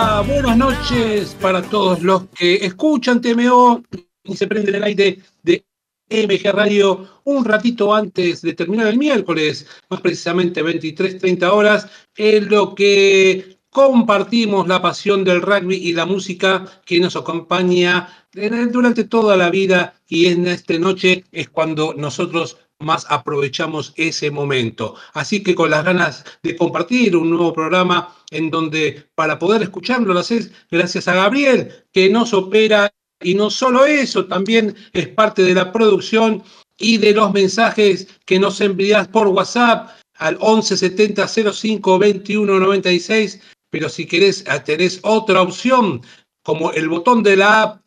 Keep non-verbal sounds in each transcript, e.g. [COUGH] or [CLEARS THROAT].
Buenas noches para todos los que escuchan TMO y se prenden el aire de MG Radio un ratito antes de terminar el miércoles, más precisamente 23.30 horas, en lo que compartimos la pasión del rugby y la música que nos acompaña durante toda la vida y en esta noche es cuando nosotros más aprovechamos ese momento. Así que con las ganas de compartir un nuevo programa en donde para poder escucharlo lo haces gracias a Gabriel que nos opera y no solo eso, también es parte de la producción y de los mensajes que nos envías por WhatsApp al 11 70 05 21 96. Pero si querés, tenés otra opción, como el botón de la app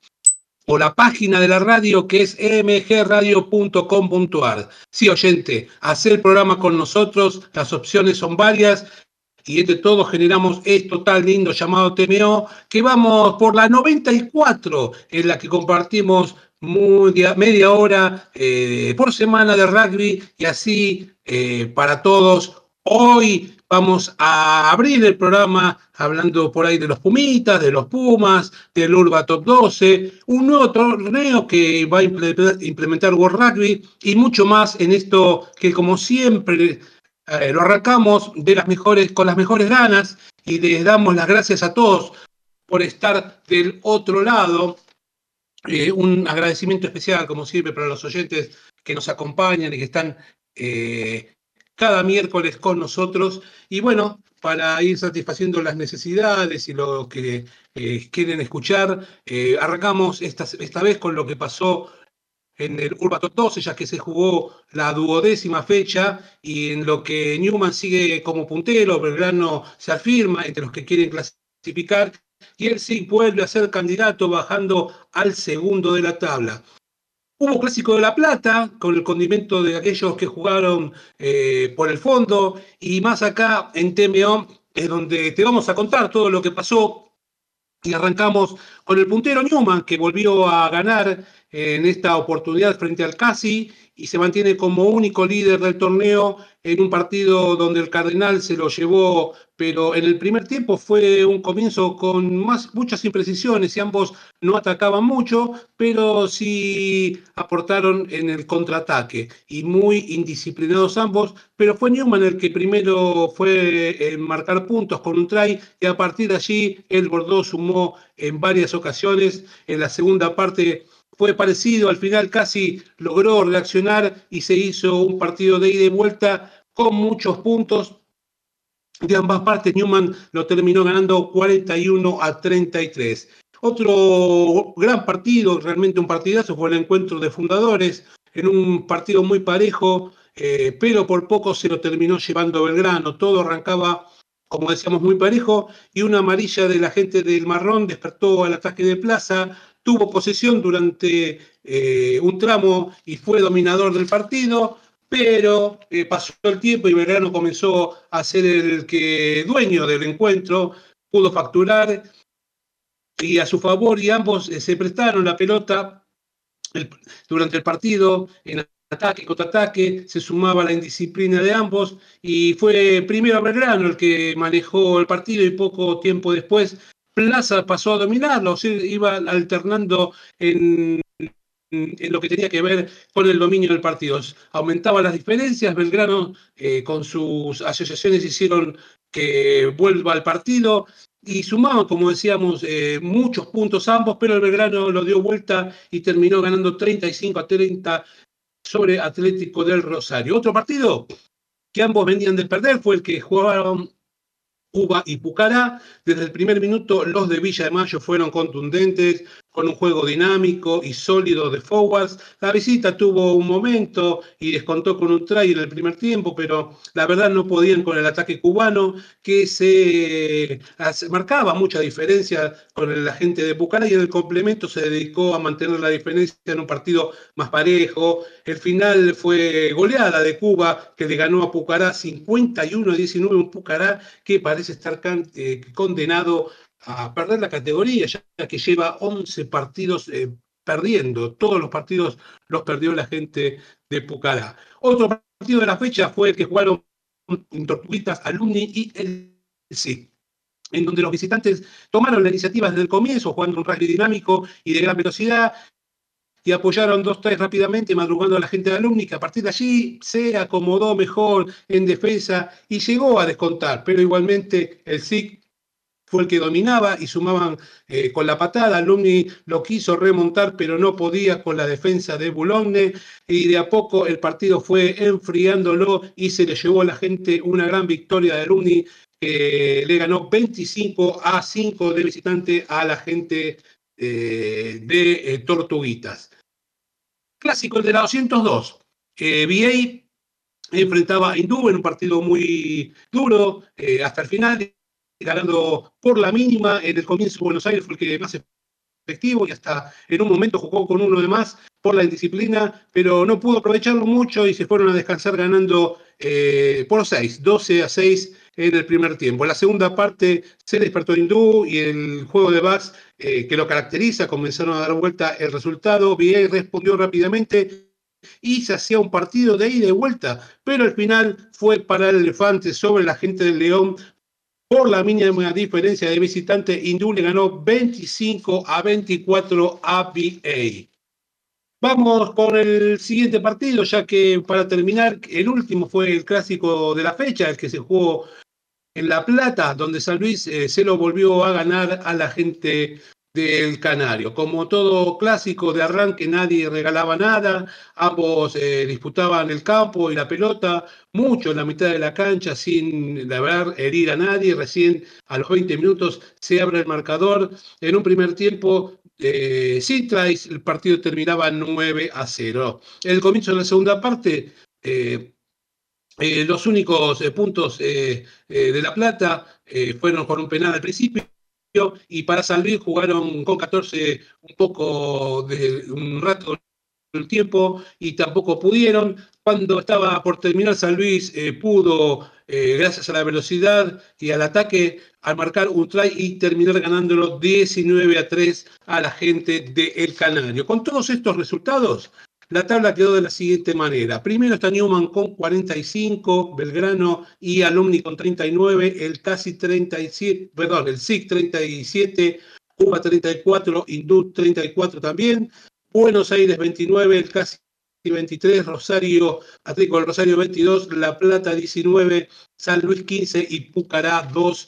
o la página de la radio que es mgradio.com.ar. Sí, oyente, hacer programa con nosotros, las opciones son varias y entre todos generamos esto tan lindo llamado TMO, que vamos por la 94, en la que compartimos media hora eh, por semana de rugby y así eh, para todos. Hoy vamos a abrir el programa hablando por ahí de los Pumitas, de los Pumas, del Urba Top 12, un nuevo torneo que va a implementar World Rugby y mucho más en esto que como siempre eh, lo arrancamos de las mejores, con las mejores ganas y les damos las gracias a todos por estar del otro lado. Eh, un agradecimiento especial, como siempre, para los oyentes que nos acompañan y que están eh, cada miércoles con nosotros. Y bueno, para ir satisfaciendo las necesidades y lo que quieren escuchar, arrancamos esta, esta vez con lo que pasó en el Urbator 12, ya que se jugó la duodécima fecha y en lo que Newman sigue como puntero, Belgrano se afirma entre los que quieren clasificar y él sí vuelve a ser candidato bajando al segundo de la tabla. Hubo Clásico de La Plata, con el condimento de aquellos que jugaron eh, por el fondo, y más acá en TMO, es donde te vamos a contar todo lo que pasó. Y arrancamos con el puntero Newman, que volvió a ganar en esta oportunidad frente al Casi y se mantiene como único líder del torneo en un partido donde el Cardenal se lo llevó, pero en el primer tiempo fue un comienzo con más, muchas imprecisiones y ambos no atacaban mucho, pero sí aportaron en el contraataque y muy indisciplinados ambos, pero fue Newman el que primero fue en marcar puntos con un try y a partir de allí el Bordeaux sumó en varias ocasiones, en la segunda parte fue parecido, al final casi logró reaccionar y se hizo un partido de ida y vuelta con muchos puntos de ambas partes. Newman lo terminó ganando 41 a 33. Otro gran partido, realmente un partidazo, fue el encuentro de fundadores, en un partido muy parejo, eh, pero por poco se lo terminó llevando Belgrano. Todo arrancaba, como decíamos, muy parejo, y una amarilla de la gente del Marrón despertó al ataque de Plaza, tuvo posesión durante eh, un tramo y fue dominador del partido, pero eh, pasó el tiempo y Belgrano comenzó a ser el que dueño del encuentro, pudo facturar y a su favor y ambos eh, se prestaron la pelota durante el partido en ataque contra ataque, se sumaba la indisciplina de ambos y fue primero Belgrano el que manejó el partido y poco tiempo después Plaza pasó a dominarlo, iba alternando en, lo que tenía que ver con el dominio del partido. Aumentaba las diferencias, Belgrano eh, con sus asociaciones hicieron que vuelva al partido y sumaban, como decíamos, eh, muchos puntos ambos, pero el Belgrano lo dio vuelta y terminó ganando 35 a 30 sobre Atlético del Rosario. Otro partido que ambos venían de perder fue el que jugaron Cuba y Pucará. Desde el primer minuto los de Villa de Mayo fueron contundentes, con un juego dinámico y sólido de forwards. La visita tuvo un momento y descontó con un try en el primer tiempo, pero la verdad no podían con el ataque cubano, que se marcaba mucha diferencia con la gente de Pucará y en el complemento se dedicó a mantener la diferencia en un partido más parejo. El final fue goleada de Cuba, que le ganó a Pucará 51-19, un Pucará que parece estar eh, condenado a perder la categoría, ya que lleva 11 partidos eh, perdiendo. Todos los partidos los perdió la gente de Pucará. Otro partido de la fecha fue el que jugaron Tortuguitas Alumni y el sí. en donde los visitantes tomaron la iniciativa desde el comienzo, jugando un rugby dinámico y de gran velocidad, y apoyaron dos tres rápidamente, madrugando a la gente de Alumni, que a partir de allí se acomodó mejor en defensa y llegó a descontar, pero igualmente el SIC fue el que dominaba y sumaban eh, con la patada. Alumni lo quiso remontar, pero no podía con la defensa de Boulogne y de a poco el partido fue enfriándolo y se le llevó a la gente una gran victoria de Alumni que le ganó 25 a 5 de visitante a la gente eh, de eh, Tortuguitas. Clásico el de la 202. Eh, enfrentaba a Hindú en un partido muy duro hasta el final, ganando por la mínima. En el comienzo Buenos Aires fue el que más efectivo y hasta en un momento jugó con uno de más por la indisciplina, pero no pudo aprovecharlo mucho y se fueron a descansar ganando por 6, 12 a 6 en el primer tiempo. En la segunda parte se despertó Hindú y el juego de Bax eh, que lo caracteriza comenzaron a dar vuelta el resultado. VA respondió rápidamente y se hacía un partido de ida y vuelta, pero al final fue para el elefante sobre la gente del León. Por la mínima diferencia de visitante, Hindú ganó 25 a 24 a VA. Vamos con el siguiente partido, ya que para terminar, el último fue el clásico de la fecha, el que se jugó en La Plata, donde San Luis eh, se lo volvió a ganar a la gente del Canario. Como todo clásico de arranque, nadie regalaba nada, ambos eh, disputaban el campo y la pelota, mucho en la mitad de la cancha sin haber herir a nadie. Recién a los 20 minutos se abre el marcador. En un primer tiempo, eh, sin tries, el partido terminaba 9 a 0. El comienzo de la segunda parte, eh, los únicos puntos de La Plata fueron con un penal al principio y para San Luis jugaron con 14 un poco de un rato el tiempo y tampoco pudieron. Cuando estaba por terminar San Luis pudo, gracias a la velocidad y al ataque, al marcar un try y terminar ganándolo 19 a 3 a la gente de El Canario. Con todos estos resultados, la tabla quedó de la siguiente manera. Primero está Newman con 45, Belgrano y Alumni con 39, el casi 37, perdón, el SIC 37, Cuba 34, Indut 34 también, Buenos Aires 29, el casi 23, Rosario, Atlético del Rosario 22, La Plata 19, San Luis 15 y Pucará 2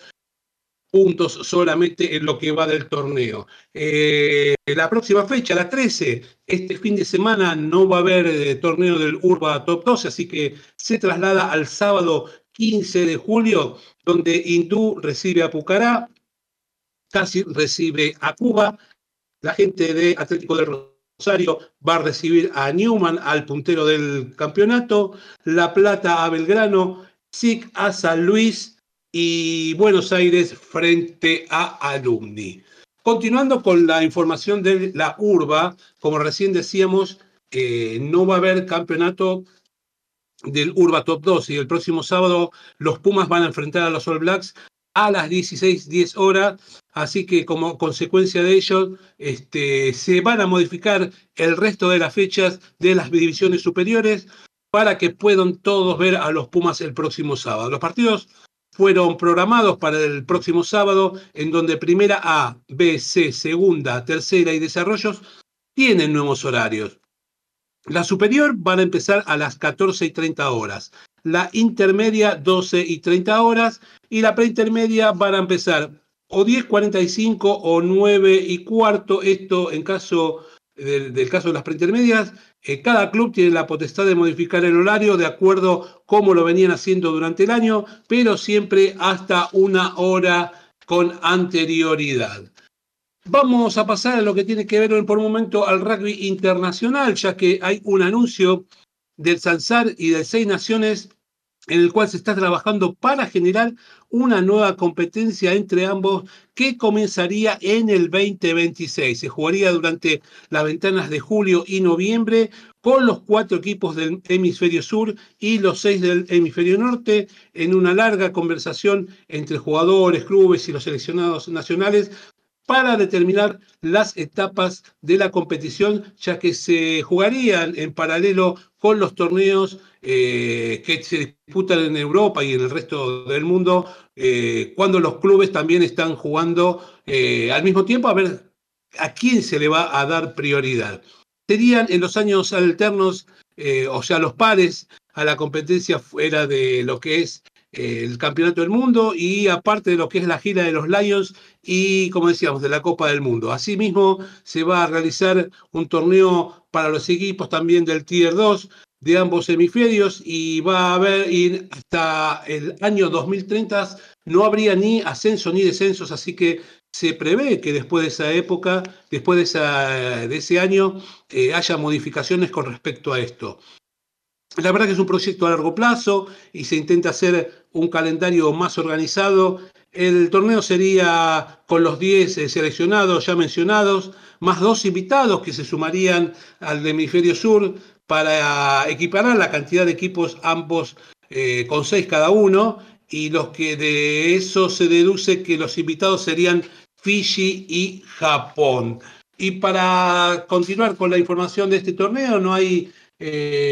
puntos solamente en lo que va del torneo. Eh, la próxima fecha, la 13, este fin de semana no va a haber eh, torneo del Urba Top 12, así que se traslada al sábado 15 de julio, donde Hindú recibe a Pucará, Casi recibe a Cuba, la gente de Atlético de Rosario va a recibir a Newman, al puntero del campeonato, La Plata a Belgrano, SIC a San Luis, y Buenos Aires frente a Alumni. Continuando con la información de la urba, como recién decíamos, eh, no va a haber campeonato del Urba Top 2 y el próximo sábado los Pumas van a enfrentar a los All Blacks a las 16:10 horas, así que como consecuencia de ello este, se van a modificar el resto de las fechas de las divisiones superiores para que puedan todos ver a los Pumas el próximo sábado. Los partidos fueron programados para el próximo sábado, en donde primera A, B, C, segunda, tercera y desarrollos tienen nuevos horarios. La superior van a empezar a las 14 y 30 horas, la intermedia 12 y 30 horas y la preintermedia van a empezar o 10.45 o 9 y cuarto, esto en caso del, caso de las preintermedias, eh, cada club tiene la potestad de modificar el horario de acuerdo como lo venían haciendo durante el año, pero siempre hasta una hora con anterioridad. Vamos a pasar a lo que tiene que ver por un momento al rugby internacional, ya que hay un anuncio del Sansar y de Seis Naciones en el cual se está trabajando para generar una nueva competencia entre ambos que comenzaría en el 2026. Se jugaría durante las ventanas de julio y noviembre con los cuatro equipos del hemisferio sur y los seis del hemisferio norte en una larga conversación entre jugadores, clubes y los seleccionados nacionales para determinar las etapas de la competición, ya que se jugarían en paralelo con los torneos eh, que se disputan en Europa y en el resto del mundo, eh, cuando los clubes también están jugando eh, al mismo tiempo, a ver a quién se le va a dar prioridad. Serían en los años alternos, o sea, los pares a la competencia fuera de lo que es el Campeonato del Mundo y aparte de lo que es la gira de los Lions y, como decíamos, de la Copa del Mundo. Asimismo, se va a realizar un torneo para los equipos también del Tier 2 de ambos hemisferios y va a haber hasta el año 2030 no habría ni ascenso ni descensos, así que se prevé que después de esa época, después de ese año, eh, haya modificaciones con respecto a esto. La verdad que es un proyecto a largo plazo y se intenta hacer un calendario más organizado. El torneo sería con los 10 eh, seleccionados ya mencionados, más dos invitados que se sumarían al hemisferio sur para equiparar la cantidad de equipos ambos eh, con seis cada uno y los que de eso se deduce que los invitados serían Fiji y Japón. Y para continuar con la información de este torneo, no hay eh,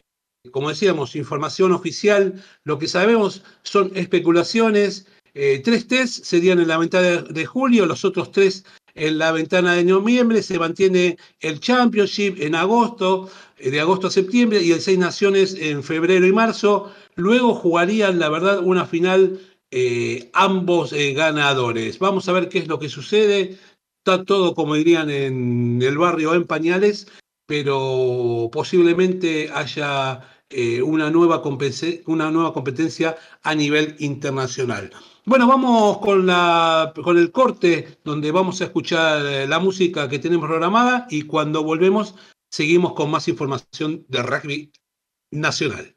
como decíamos, información oficial. Lo que sabemos son especulaciones. Eh, tres test serían en la ventana de julio, los otros tres en la ventana de noviembre. Se mantiene el Championship en agosto, eh, de agosto a septiembre, y el Seis Naciones en febrero y marzo. Luego jugarían, la verdad, una final eh, ambos ganadores. Vamos a ver qué es lo que sucede. Está todo, como dirían en el barrio, en pañales, pero posiblemente haya eh, una, nueva una nueva competencia a nivel internacional. Bueno, vamos con, la, con el corte donde vamos a escuchar eh, la música que tenemos programada y cuando volvemos seguimos con más información de rugby nacional.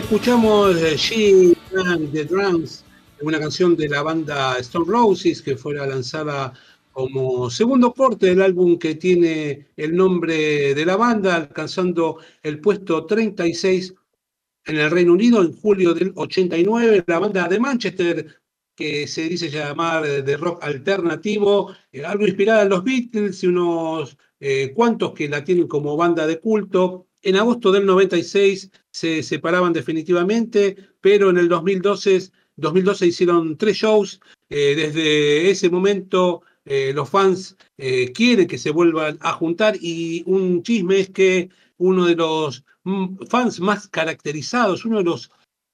Escuchamos She the Drums, una canción de la banda Stone Roses que fue lanzada como segundo corte del álbum que tiene el nombre de la banda, alcanzando el puesto 36 en el Reino Unido en julio del 89. La banda de Manchester, que se dice llamar de rock alternativo, eh, algo inspirada en los Beatles y unos eh, cuantos que la tienen como banda de culto. En agosto del 96 se separaban definitivamente, pero en el 2012, 2012 hicieron tres shows. Eh, desde ese momento eh, los fans eh, quieren que se vuelvan a juntar y un chisme es que uno de los mm, fans más caracterizados, uno de los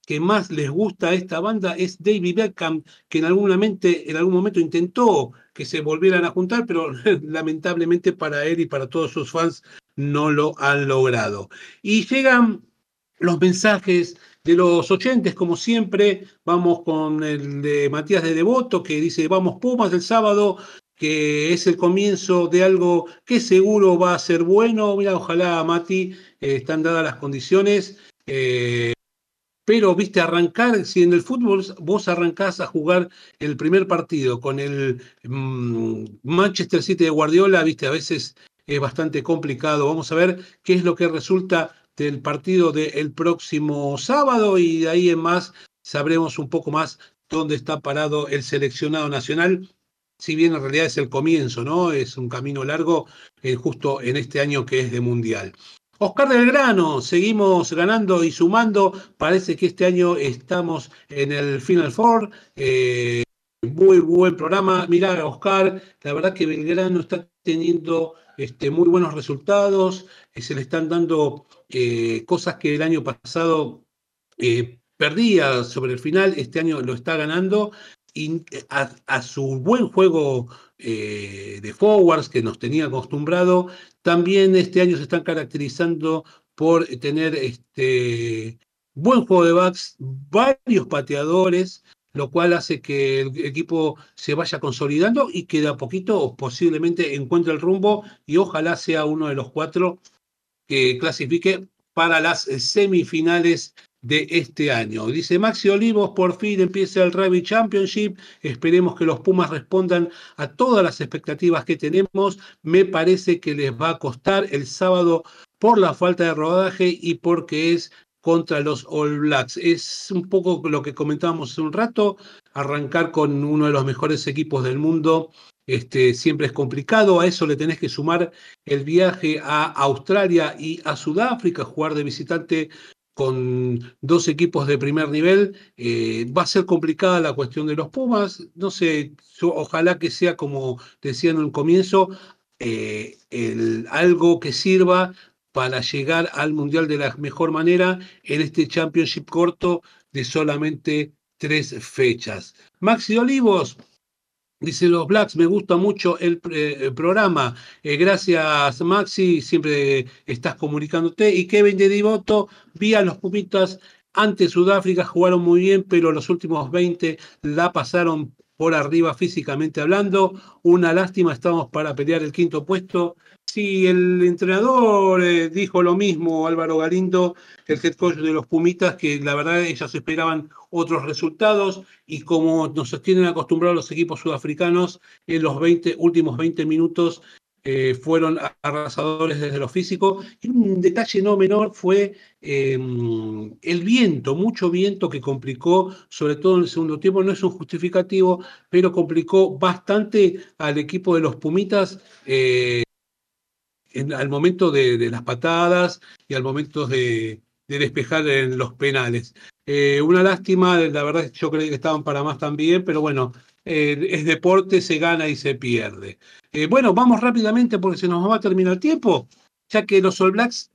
que más les gusta a esta banda es David Beckham, que en algún, momento, en algún momento intentó que se volvieran a juntar, pero [LAUGHS] lamentablemente para él y para todos sus fans no lo han logrado. Y llegan los mensajes de los oyentes, como siempre, vamos con el de Matías de Devoto, que dice, vamos Pumas el sábado, que es el comienzo de algo que seguro va a ser bueno. Mira, ojalá, Mati, eh, están dadas las condiciones. Eh, pero, viste, arrancar, si en el fútbol vos arrancás a jugar el primer partido con el mm, Manchester City de Guardiola, viste, a veces es bastante complicado. Vamos a ver qué es lo que resulta del partido del próximo sábado y de ahí en más sabremos un poco más dónde está parado el seleccionado nacional, si bien en realidad es el comienzo, ¿no? Es un camino largo eh, justo en este año que es de Mundial. Oscar del Grano, seguimos ganando y sumando. Parece que este año estamos en el Final Four. Eh, muy buen programa. Mirá, Oscar, la verdad que Belgrano está teniendo este, muy buenos resultados. Eh, se le están dando eh, cosas que el año pasado eh, perdía sobre el final, este año lo está ganando. Y a, su buen juego de forwards que nos tenía acostumbrado, también este año se están caracterizando por tener este buen juego de backs, varios pateadores, lo cual hace que el equipo se vaya consolidando y que de a poquito posiblemente encuentre el rumbo y ojalá sea uno de los cuatro que clasifique para las semifinales de este año. Dice Maxi Olivos, por fin empieza el Rugby Championship. Esperemos que los Pumas respondan a todas las expectativas que tenemos. Me parece que les va a costar el sábado por la falta de rodaje y porque es contra los All Blacks. Es un poco lo que comentábamos hace un rato, arrancar con uno de los mejores equipos del mundo. Este, siempre es complicado, a eso le tenés que sumar el viaje a Australia y a Sudáfrica, jugar de visitante con dos equipos de primer nivel. Eh, va a ser complicada la cuestión de los Pumas. No sé, ojalá que sea como decía en un comienzo, eh, algo que sirva para llegar al Mundial de la mejor manera en este Championship corto de solamente tres fechas. Maxi Olivos, Dice los Blacks, me gusta mucho el, eh, programa. Eh, gracias, Maxi, siempre estás comunicándote. Y Kevin de Divoto, vía los Pumitas ante Sudáfrica, jugaron muy bien, pero los últimos 20 la pasaron por arriba físicamente hablando. Una lástima, estamos para pelear el quinto puesto. Sí, el entrenador eh, dijo lo mismo, Álvaro Galindo, el head coach de los Pumitas, que la verdad ellos esperaban otros resultados y como nos tienen acostumbrados los equipos sudafricanos, en los 20, últimos 20 minutos eh, fueron arrasadores desde lo físico. Y un detalle no menor fue em, el viento, mucho viento que complicó, sobre todo en el segundo tiempo, no es un justificativo, pero complicó bastante al equipo de los Pumitas. Eh, al momento de, las patadas y al momento de, despejar en los penales. Eh, una lástima, la verdad yo creí que estaban para más también, pero bueno, eh, es deporte, se gana y se pierde. Eh, bueno, vamos rápidamente porque se nos va a terminar el tiempo, ya que los All Blacks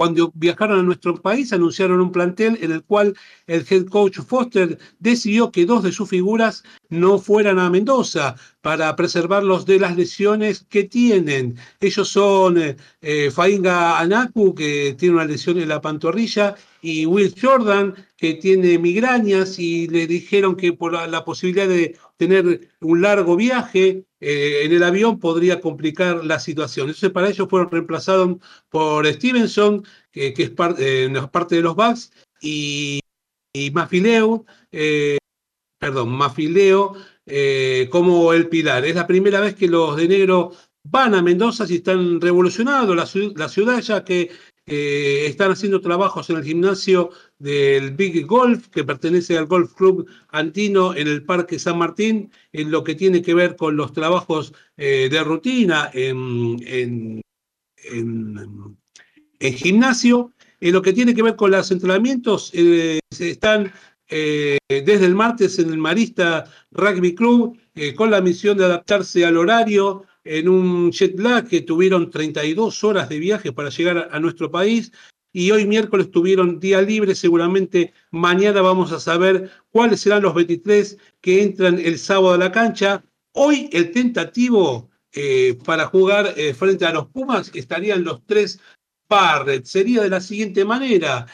cuando viajaron a nuestro país, anunciaron un plantel en el cual el head coach Foster decidió que dos de sus figuras no fueran a Mendoza para preservarlos de las lesiones que tienen. Ellos son eh, eh, Fainga Anaku, que tiene una lesión en la pantorrilla, y Will Jordan, que tiene migrañas, y le dijeron que por la posibilidad de tener un largo viaje, eh, en el avión podría complicar la situación. Entonces, para ellos fueron reemplazados por Stevenson, que, es parte de los Bucks, y, Mafileo, eh, perdón, Mafileo eh, como el Pilar. Es la primera vez que los de negro van a Mendoza y están revolucionando la, ciudad, ya que eh, están haciendo trabajos en el gimnasio del Big Golf, que pertenece al Golf Club Antino en el Parque San Martín, en lo que tiene que ver con los trabajos de rutina en, en, gimnasio. En lo que tiene que ver con los entrenamientos, eh, están eh, desde el martes en el Marista Rugby Club eh, con la misión de adaptarse al horario en un jet lag que tuvieron 32 horas de viaje para llegar a, nuestro país y hoy miércoles tuvieron día libre, seguramente mañana vamos a saber cuáles serán los 23 que entran el sábado a la cancha. Hoy el tentativo para jugar frente a los Pumas estarían los tres Barrett sería de la siguiente manera.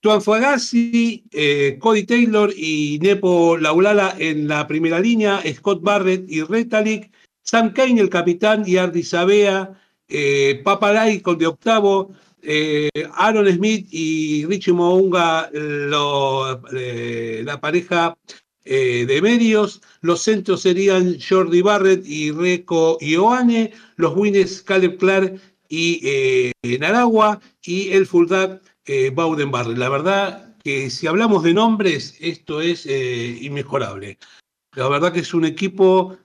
Eh, Tuan Fuagassi, eh, Cody Taylor y Nepo Laulala en la primera línea, Scott Barrett y Retalik, Sam Kane, el capitán, y Ardi Sabea, eh, Papalay con de octavo, eh, Aaron Smith y Richie Mounga, la pareja eh, de medios. Los centros serían Jordi Barrett y Reco Ioane. Los wins Caleb Clark y eh, Naragua. Y el fullback eh, Bauden Barrett. La verdad que si hablamos de nombres, esto es eh, inmejorable. La verdad que es un equipo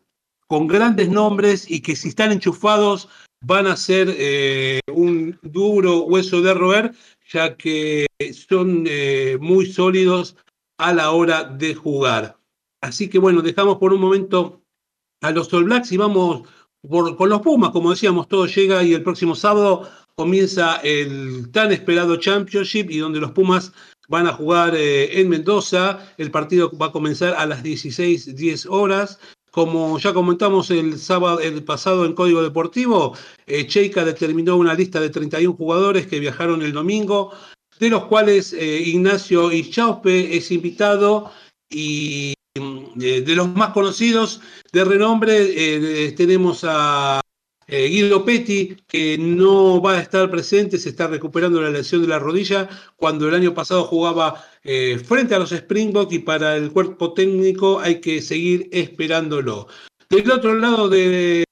con grandes nombres y que si están enchufados van a ser un duro hueso de roer, ya que son muy sólidos a la hora de jugar. Así que bueno, dejamos por un momento a los All Blacks y vamos con los Pumas, como decíamos, todo llega y el próximo sábado comienza el tan esperado Championship y donde los Pumas van a jugar eh, en Mendoza. El partido va a comenzar a las 16:10 horas. Como ya comentamos el sábado el pasado en Código Deportivo, eh, Cheika determinó una lista de 31 jugadores que viajaron el domingo de los cuales eh, Ignacio Ichaupe es invitado y eh, de los más conocidos de renombre eh, tenemos a Guido Petti, que no va a estar presente, se está recuperando la lesión de la rodilla, cuando el año pasado jugaba frente a los Springboks y para el cuerpo técnico hay que seguir esperándolo. Del otro lado de,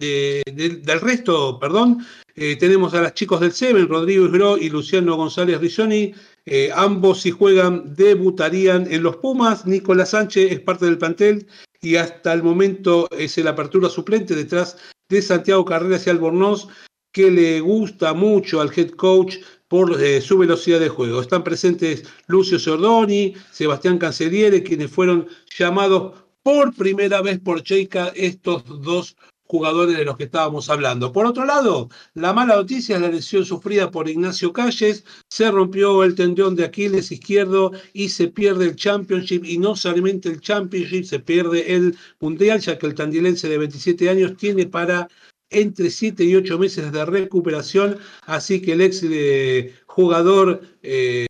del resto, perdón, eh, tenemos a los chicos del Seven, Rodrigo Isgro y Luciano González Rizzoni. Eh, ambos, si juegan, debutarían en los Pumas. Nicolás Sánchez es parte del plantel y hasta el momento es el apertura suplente detrás de Santiago Carreras y Albornoz, que le gusta mucho al head coach por eh, su velocidad de juego. Están presentes Lucio Sordoni, Sebastián Canceliere, quienes fueron llamados por primera vez por Cheika estos dos jugadores de los que estábamos hablando. Por otro lado, la mala noticia es la lesión sufrida por Ignacio Calles, se rompió el tendón de Aquiles izquierdo y se pierde el Championship. Y no solamente el Championship, se pierde el Mundial, ya que el tandilense de 27 años tiene para entre 7 y 8 meses de recuperación, así que el ex eh, jugador, eh,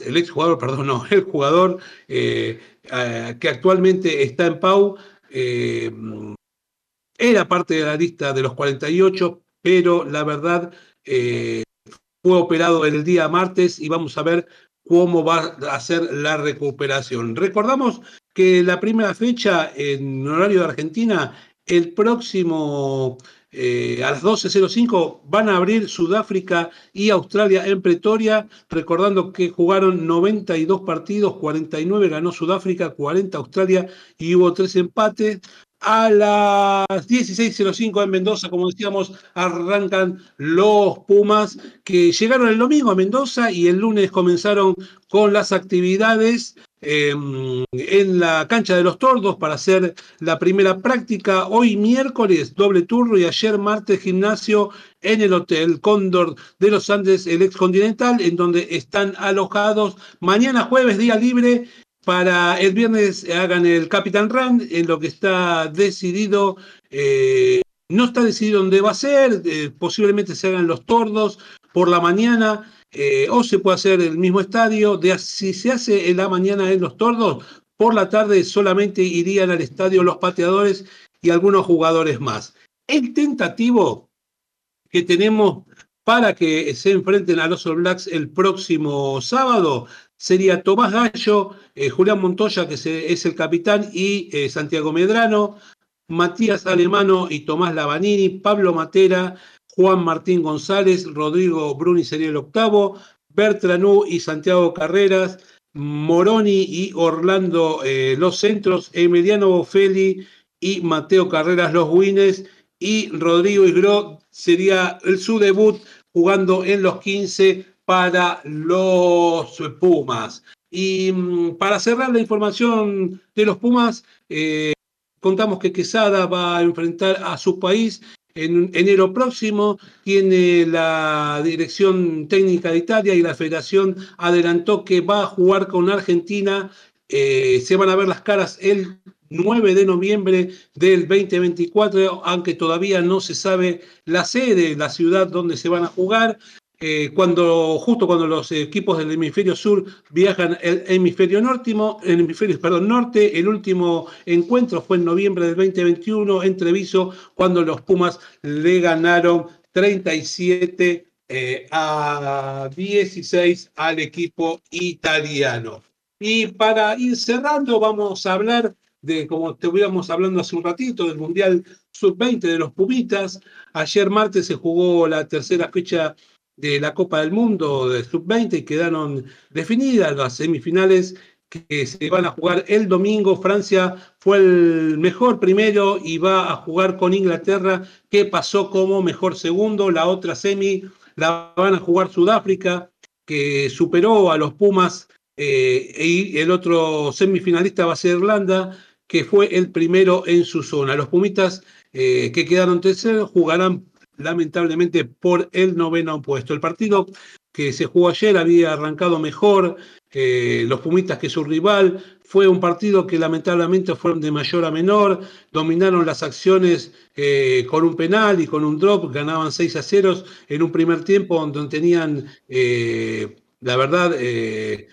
el ex jugador, perdón, no, el jugador eh, que actualmente está en Pau, era parte de la lista de los 48, pero la verdad eh, fue operado el día martes y vamos a ver cómo va a ser la recuperación. Recordamos que la primera fecha en horario de Argentina, el próximo eh, a las 12.05 van a abrir Sudáfrica y Australia en Pretoria, recordando que jugaron 92 partidos, 49 ganó Sudáfrica, 40 Australia y hubo tres empates. A las 16.05 en Mendoza, como decíamos, arrancan los Pumas que llegaron el domingo a Mendoza y el lunes comenzaron con las actividades em, en la cancha de los tordos para hacer la primera práctica. Hoy miércoles doble turno y ayer martes gimnasio en el Hotel Cóndor de los Andes, el ex continental, en donde están alojados. Mañana jueves, día libre, para el viernes hagan el Capital Run, en lo que está decidido, eh, no está decidido dónde va a ser, eh, posiblemente se hagan los tordos por la mañana, eh, o se puede hacer el mismo estadio. De, si se hace en la mañana en los tordos, por la tarde solamente irían al estadio los pateadores y algunos jugadores más. El tentativo que tenemos para que se enfrenten a los All Blacks el próximo sábado sería Tomás Gallo, eh, Julián Montoya, que es el capitán, y eh, Santiago Medrano, Matías Alemano y Tomás Lavanini, Pablo Matera, Juan Martín González, Rodrigo Bruni sería el octavo, Bertranú y Santiago Carreras, Moroni y Orlando eh, los centros, Emiliano Bofeli y Mateo Carreras los wines y Rodrigo Igro sería el, su debut jugando en los 15 para los Pumas. Y mm, para cerrar la información de los Pumas, eh, contamos que Quesada va a enfrentar a su país en enero próximo. Tiene la dirección técnica de Italia y la federación adelantó que va a jugar con Argentina. Eh, se van a ver las caras el 9 de noviembre del 2024, aunque todavía no se sabe la sede, la ciudad donde se van a jugar. Eh, cuando, justo cuando los equipos del hemisferio sur viajan el hemisferio norte, el último encuentro fue en noviembre del 2021 en Treviso, cuando los Pumas le ganaron 37 eh, a 16 al equipo italiano. Y para ir cerrando, vamos a hablar de, como estuviéramos hablando hace un ratito, del Mundial Sub-20 de los Pumitas. Ayer martes se jugó la tercera fecha de la Copa del Mundo de Sub-20 quedaron definidas las semifinales que se van a jugar el domingo. Francia fue el mejor primero y va a jugar con Inglaterra, que pasó como mejor segundo. La otra semi la van a jugar Sudáfrica, que superó a los Pumas, eh, y el otro semifinalista va a ser Irlanda, que fue el primero en su zona. Los Pumitas eh, que quedaron terceros jugarán lamentablemente por el noveno puesto. El partido que se jugó ayer había arrancado mejor los Pumitas que su rival. Fue un partido que lamentablemente fueron de mayor a menor, dominaron las acciones eh, con un penal y con un drop, ganaban 6 a 0 en un primer tiempo donde tenían, eh, la verdad, eh,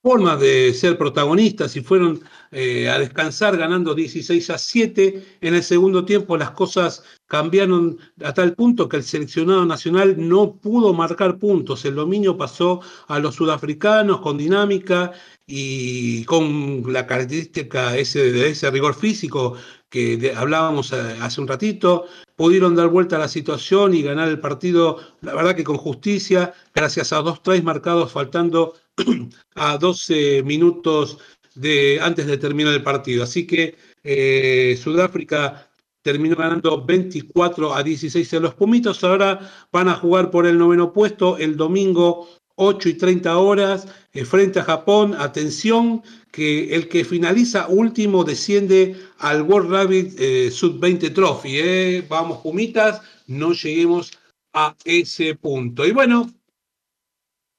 formas de ser protagonistas y fueron eh, a descansar ganando 16 a 7. En el segundo tiempo las cosas cambiaron a tal punto que el seleccionado nacional no pudo marcar puntos. El dominio pasó a los sudafricanos con dinámica y con la característica ese, de ese rigor físico que hablábamos eh, hace un ratito, pudieron dar vuelta a la situación y ganar el partido, la verdad que con justicia, gracias a dos tres marcados faltando [CLEARS THROAT] a 12 minutos de, antes de terminar el partido. Así que eh, Sudáfrica terminó ganando 24 a 16 en los Pumitos. Ahora van a jugar por el noveno puesto el domingo 8 y 30 horas eh, frente a Japón. Atención, que el que finaliza último desciende al World Rugby eh, Sub-20 Trophy. Vamos, Pumitas, no lleguemos a ese punto. Y bueno,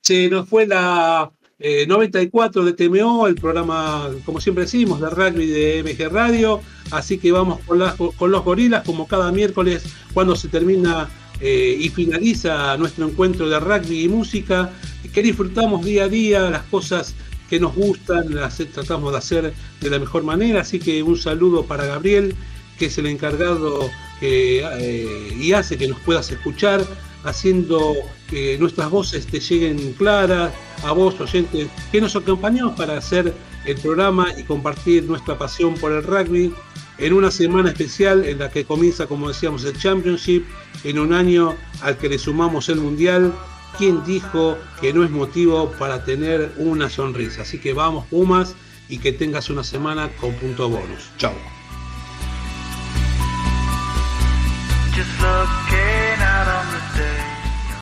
se nos fue la 94 eh, de TMO, el programa, como siempre decimos, de rugby de MG Radio. Así que vamos con, con los gorilas, como cada miércoles, cuando se termina eh, y finaliza nuestro encuentro de rugby y música, que disfrutamos día a día, las cosas que nos gustan, las tratamos de hacer de la mejor manera. Así que un saludo para Gabriel, que es el encargado eh, y hace que nos puedas escuchar haciendo que nuestras voces te lleguen claras, a vos, oyente, que nos acompañó para hacer el programa y compartir nuestra pasión por el rugby en una semana especial en la que comienza, como decíamos, el Championship, en un año al que le sumamos el Mundial. ¿Quién dijo que no es motivo para tener una sonrisa? Así que vamos, Pumas, y que tengas una semana con punto bonus. Chao.